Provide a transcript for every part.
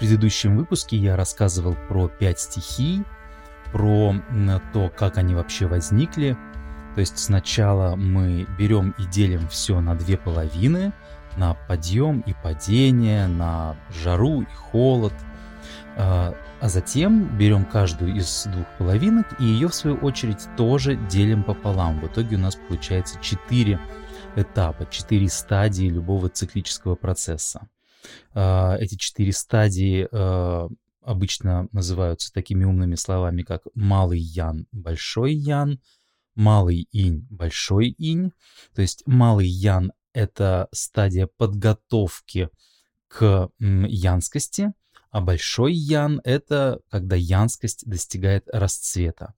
предыдущем выпуске я рассказывал про пять стихий, про то, как они вообще возникли. То есть сначала мы берем и делим все на две половины, на подъем и падение, на жару и холод. А, а затем берем каждую из двух половинок и ее в свою очередь тоже делим пополам. В итоге у нас получается четыре этапа, четыре стадии любого циклического процесса. А, эти четыре стадии а, обычно называются такими умными словами, как малый ян, большой ян, малый инь, большой инь. То есть малый ян — это стадия подготовки к янскости, а большой ян — это когда янскость достигает расцвета.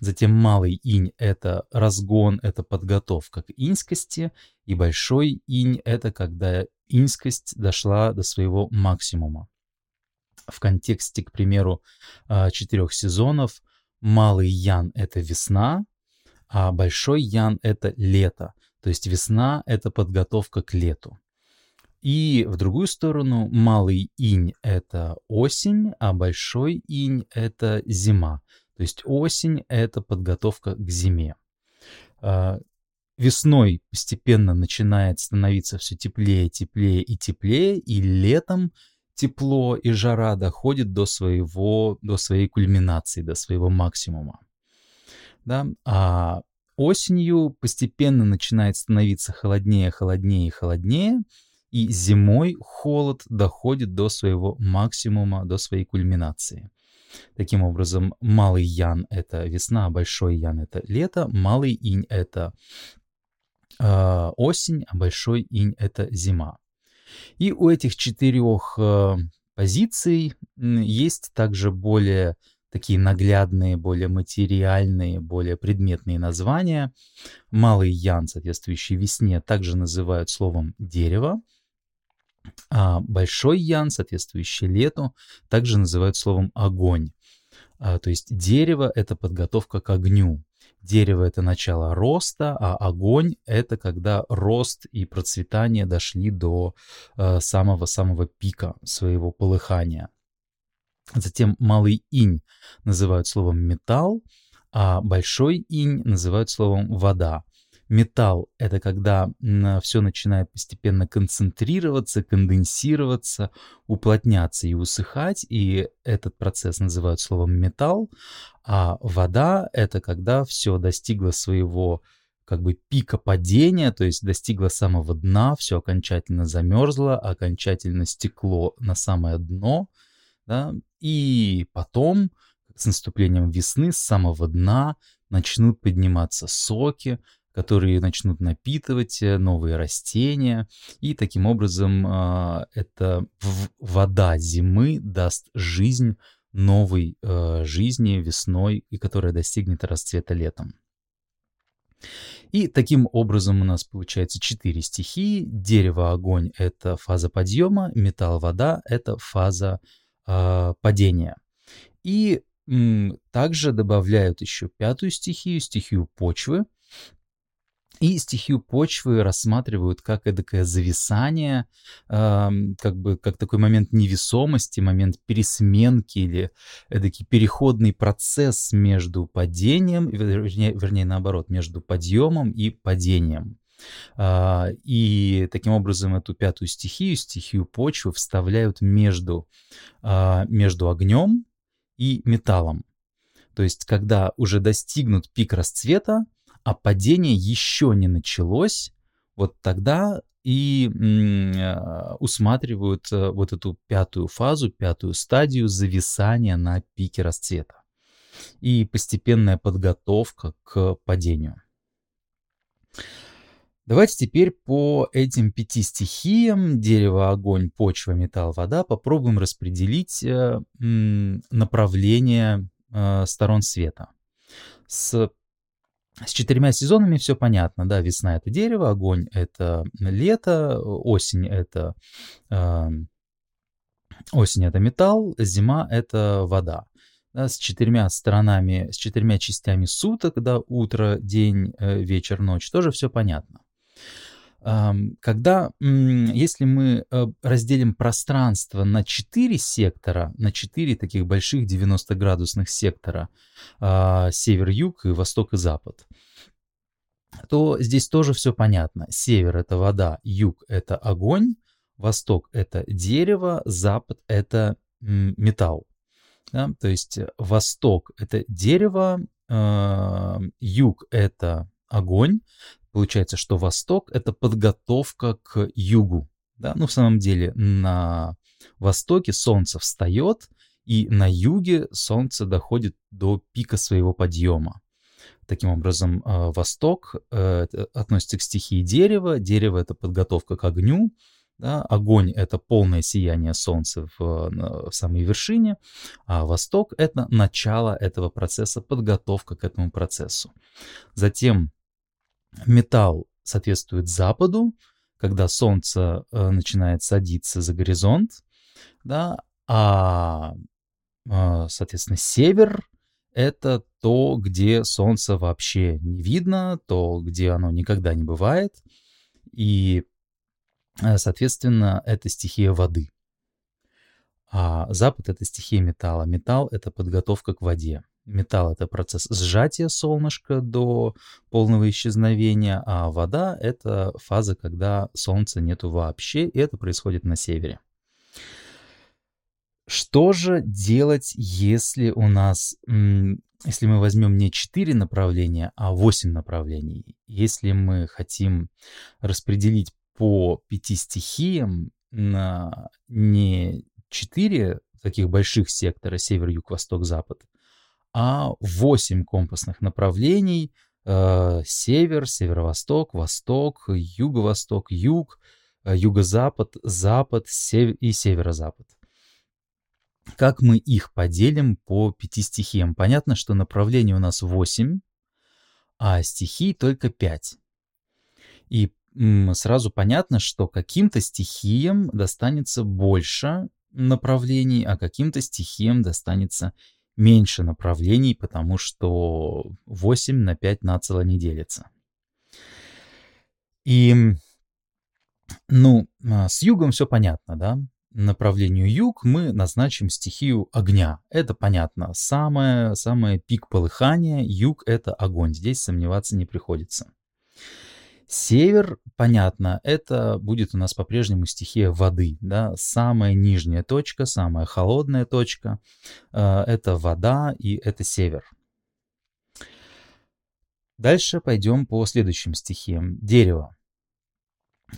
Затем малый инь — это разгон, это подготовка к иньскости, и большой инь — это когда иньскость дошла до своего максимума. В контексте, к примеру, а, четырех сезонов малый ян — это весна, а большой ян — это лето. То есть весна — это подготовка к лету. И в другую сторону малый инь — это осень, а большой инь — это зима. То есть осень — это подготовка к зиме. А, весной постепенно начинает становиться все теплее, теплее и теплее, и летом тепло и жара доходит до своего, до своей кульминации, до своего максимума. Да? А осенью постепенно начинает становиться холоднее, холоднее и холоднее, и зимой холод доходит до своего максимума, до своей кульминации. Таким образом, малый ян — это весна, большой ян — это лето, малый инь — это э, осень, а большой инь — это зима. И у этих четырех э, позиций есть также более такие наглядные, более материальные, более предметные названия. Малый ян, соответствующий весне, также называют словом дерево. А большой ян, соответствующий лету, также называют словом огонь. А, то есть дерево — это подготовка к огню. Дерево — это начало роста, а огонь — это когда рост и процветание дошли до э, самого-самого пика своего полыхания. Затем малый инь называют словом металл, а большой инь называют словом вода. Металл — это когда все начинает постепенно концентрироваться, конденсироваться, уплотняться и усыхать, и этот процесс называют словом металл. А вода — это когда все достигло своего как бы пика падения, то есть достигло самого дна, все окончательно замерзло, окончательно стекло на самое дно, да, и потом с наступлением весны с самого дна начнут подниматься соки, которые начнут напитывать э, новые растения, и таким образом а, эта вода зимы даст жизнь новой э, жизни весной, и которая достигнет расцвета летом. И таким образом у нас получается четыре стихии. Дерево, огонь — это фаза подъема, металл, вода — это фаза э, падения. И также добавляют еще пятую стихию, стихию почвы, и стихию почвы рассматривают как эдакое зависание, э, как бы как такой момент невесомости, момент пересменки или эдакий переходный процесс между падением, вернее, вернее наоборот, между подъемом и падением. Uh, и таким образом эту пятую стихию, стихию почвы, вставляют между, uh, между огнем и металлом. То есть, когда уже достигнут пик расцвета, а падение еще не началось, вот тогда и э, усматривают э, вот эту пятую фазу, пятую стадию зависания на пике расцвета и постепенная подготовка к падению. Давайте теперь по этим пяти стихиям дерево, огонь, почва, металл, вода попробуем распределить э, направление сторон света. С с четырьмя сезонами все понятно, да, весна это дерево, огонь это лето, осень это э, осень это металл, зима это вода. Да, с четырьмя сторонами, с четырьмя частями суток, да, утро, день, э, вечер, ночь, тоже все понятно. Когда, если мы э, разделим пространство на 4 сектора, на 4 таких больших 90-градусных сектора, а, север-юг и восток и запад, то здесь тоже все понятно. Север — это вода, юг — это огонь, восток — это дерево, запад — это металл. Да? То есть восток — это дерево, э, юг — это огонь, Получается, что восток — это подготовка к югу. Да? Ну, в самом деле, на востоке солнце встает, и на юге солнце доходит до пика своего подъема. Таким образом, э, восток э, относится к стихии дерева. Дерево — это подготовка к огню. Да? Огонь — это полное сияние солнца в, в самой вершине, а восток — это начало этого процесса, подготовка к этому процессу. Затем Металл соответствует западу, когда солнце э, начинает садиться за горизонт, да, а, э, соответственно, север — это то, где солнце вообще не видно, то, где оно никогда не бывает, и, э, соответственно, это стихия воды. А запад — это стихия металла. Металл — это подготовка к воде. Металл — это процесс сжатия солнышка до полного исчезновения, а вода — это фаза, когда солнца нету вообще, и это происходит на севере. Что же делать, если у нас, если мы возьмем не 4 направления, а 8 направлений? Если мы хотим распределить по пяти стихиям на не 4 таких больших сектора, север, юг, восток, запад, а 8 компасных направлений э, север, северо-восток, восток, юго-восток, юг, э, юго-запад, запад сев... и северо-запад. Как мы их поделим по пяти стихиям? Понятно, что направлений у нас 8, а стихий только 5. И сразу понятно, что каким-то стихиям достанется больше направлений, а каким-то стихиям достанется направлений, потому что 8 на 5 нацело не делится. И, ну, а, с югом все понятно, да? Направлению юг мы назначим стихию огня. Это понятно. Самое, самое пик полыхания, юг — это огонь. Здесь сомневаться не приходится. Север, понятно, это будет у нас по-прежнему стихия воды, да, самая нижняя точка, самая холодная точка, э, это вода и это север. Дальше пойдем по следующим стихиям. Дерево.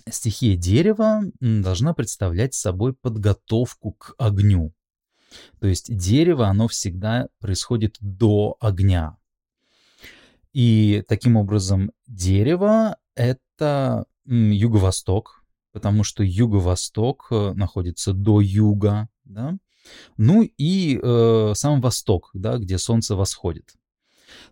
Стихия дерева должна представлять собой подготовку к огню. То есть дерево, оно всегда происходит до огня. И таким образом дерево это юго-восток, потому что юго-восток э, находится до юга, да? ну и э, сам восток, да, где солнце восходит.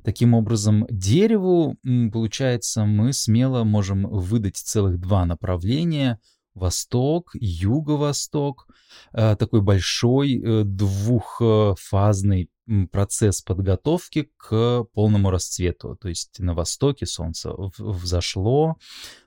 Таким образом, дереву, получается, мы смело можем выдать целых два направления – восток, юго-восток, э, такой большой э, двухфазный процесс подготовки к полному расцвету. То есть на востоке солнце взошло,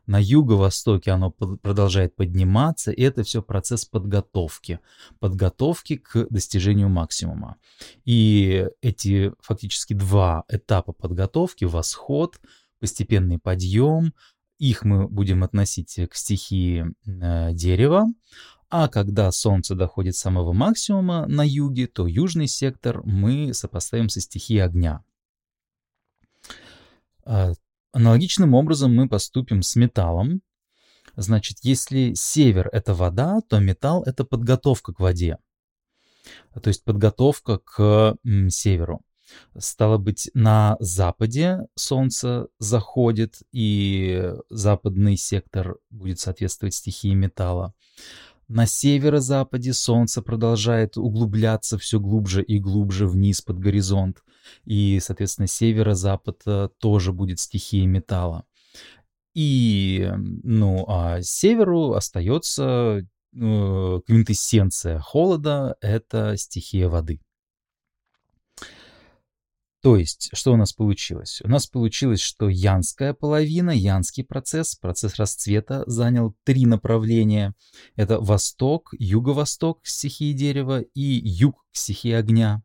на юго-востоке оно продолжает подниматься, и это все процесс подготовки, подготовки к достижению максимума. И эти фактически два этапа подготовки, восход, постепенный подъем, их мы будем относить к стихии э, дерева, а когда Солнце доходит самого максимума на юге, то южный сектор мы сопоставим со стихией огня. А, аналогичным образом мы поступим с металлом. Значит, если север — это вода, то металл — это подготовка к воде. То есть подготовка к северу. Стало быть, на западе солнце заходит, и западный сектор будет соответствовать стихии металла. На северо-западе солнце продолжает углубляться все глубже и глубже вниз под горизонт. И, соответственно, северо-запад э, тоже будет стихией металла. И, ну, а северу остается э, квинтэссенция холода — это стихия воды. То есть, что у нас получилось? У нас получилось, что янская половина, янский процесс, процесс расцвета занял три направления. Это восток, юго-восток стихии дерева и юг стихии огня.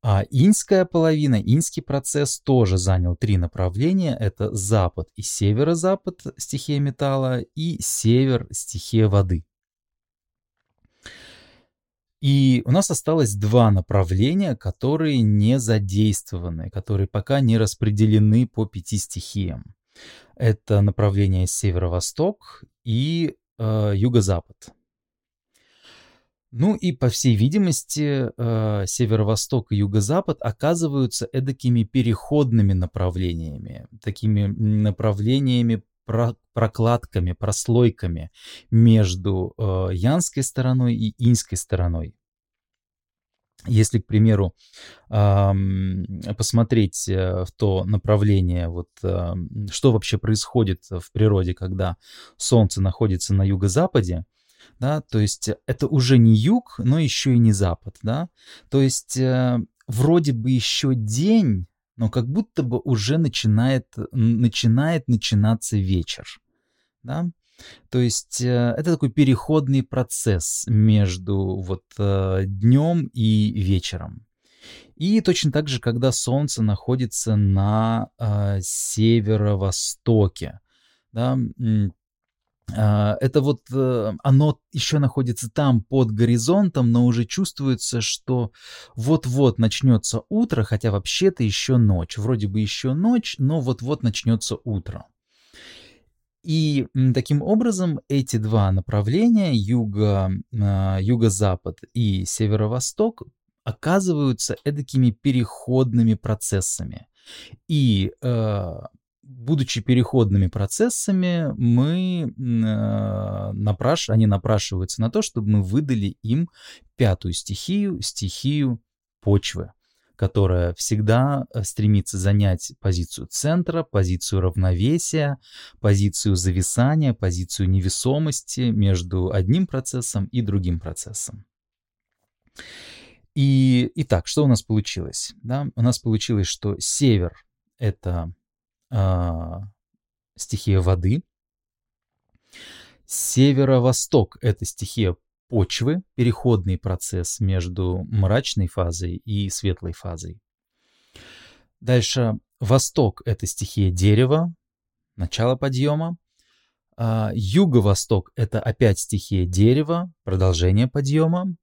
А иньская половина, иньский процесс тоже занял три направления. Это запад и северо-запад стихия металла и север стихия воды. И у нас осталось два направления, которые не задействованы, которые пока не распределены по пяти стихиям. Это направление северо-восток и э, юго-запад. Ну и, по всей видимости, э, северо-восток и юго-запад оказываются эдакими переходными направлениями, такими направлениями прокладками, прослойками между э, янской стороной и иньской стороной. Если, к примеру, э, посмотреть в то направление, вот, э, что вообще происходит в природе, когда Солнце находится на юго-западе, да, то есть это уже не юг, но еще и не запад, да, то есть э, вроде бы еще день, но как будто бы уже начинает, начинает начинаться вечер. Да? То есть э, это такой переходный процесс между вот э, днем и вечером. И точно так же, когда Солнце находится на э, северо-востоке, да, это вот э, оно еще находится там под горизонтом, но уже чувствуется, что вот-вот начнется утро, хотя вообще-то еще ночь. Вроде бы еще ночь, но вот-вот начнется утро. И таким образом эти два направления, юго, а, юго-запад и северо-восток, оказываются эдакими переходными процессами. И э, будучи переходными процессами, мы, э, напраш... они напрашиваются на то, чтобы мы выдали им пятую стихию, стихию почвы, которая всегда э, стремится занять позицию центра, позицию равновесия, позицию зависания, позицию невесомости между одним процессом и другим процессом. И, итак, что у нас получилось? Да? У нас получилось, что север — это стихия воды. Северо-восток — это стихия почвы, переходный процесс между мрачной фазой и светлой фазой. Дальше восток — это стихия дерева, начало подъема. А, юго-восток — это опять стихия дерева, продолжение подъема.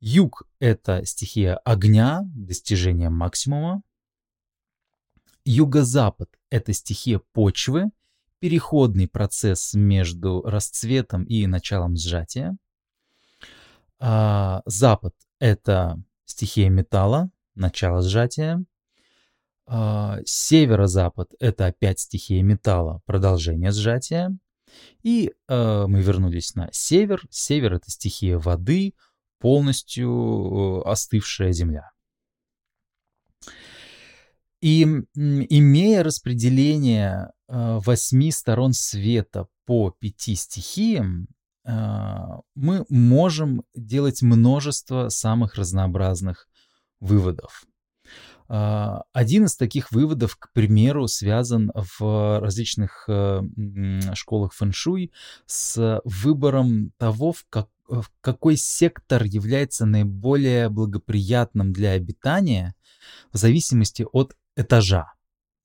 Юг — это стихия огня, достижение максимума. Юго-запад — это стихия почвы, переходный процесс между расцветом и началом сжатия. А, запад — это стихия металла, начало сжатия. А, северо-запад — это опять стихия металла, продолжение сжатия. И э, мы вернулись на север. Север — это стихия воды, полностью э, остывшая земля. И имея распределение э, восьми сторон света по пяти стихиям, э, мы можем делать множество самых разнообразных выводов. Э, один из таких выводов, к примеру, связан в различных школах фэншуй с выбором того, в, как, в какой сектор является наиболее благоприятным для обитания в зависимости от этажа.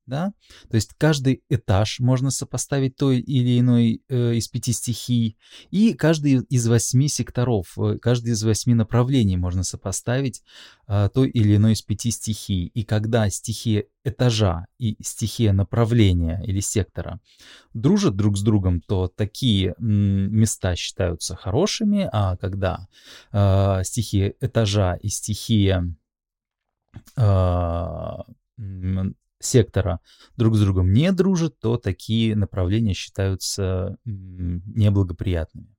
Да? То есть каждый этаж можно сопоставить той или иной э, из пяти стихий, и каждый из восьми секторов, э, каждый из восьми направлений можно сопоставить э, той или иной из пяти стихий. И когда стихия этажа и стихия направления или сектора дружат друг с другом, то такие места считаются хорошими, а когда э, стихия этажа и стихия э, сектора друг с другом не дружат, то такие направления считаются неблагоприятными.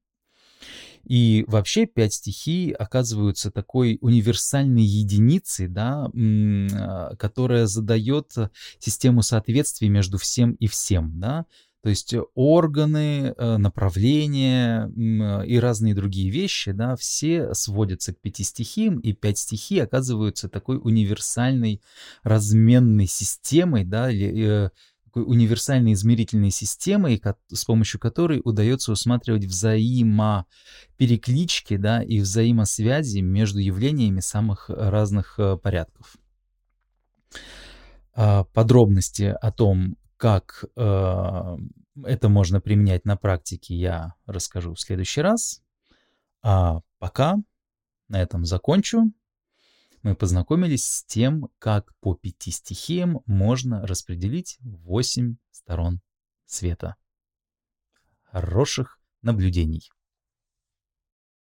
И вообще пять стихий оказываются такой универсальной единицей, да, а, которая задает систему соответствий между всем и всем. Да? То есть органы, э, направления и разные другие вещи, да, все сводятся к пяти стихиям, и пять стихий оказываются такой универсальной разменной системой, да, или, такой универсальной измерительной системой, с помощью которой удается усматривать взаимопереклички да, и взаимосвязи между явлениями самых разных э, порядков. А, подробности о том, как э, это можно применять на практике, я расскажу в следующий раз. А пока на этом закончу мы познакомились с тем, как по пяти стихиям можно распределить восемь сторон света. Хороших наблюдений!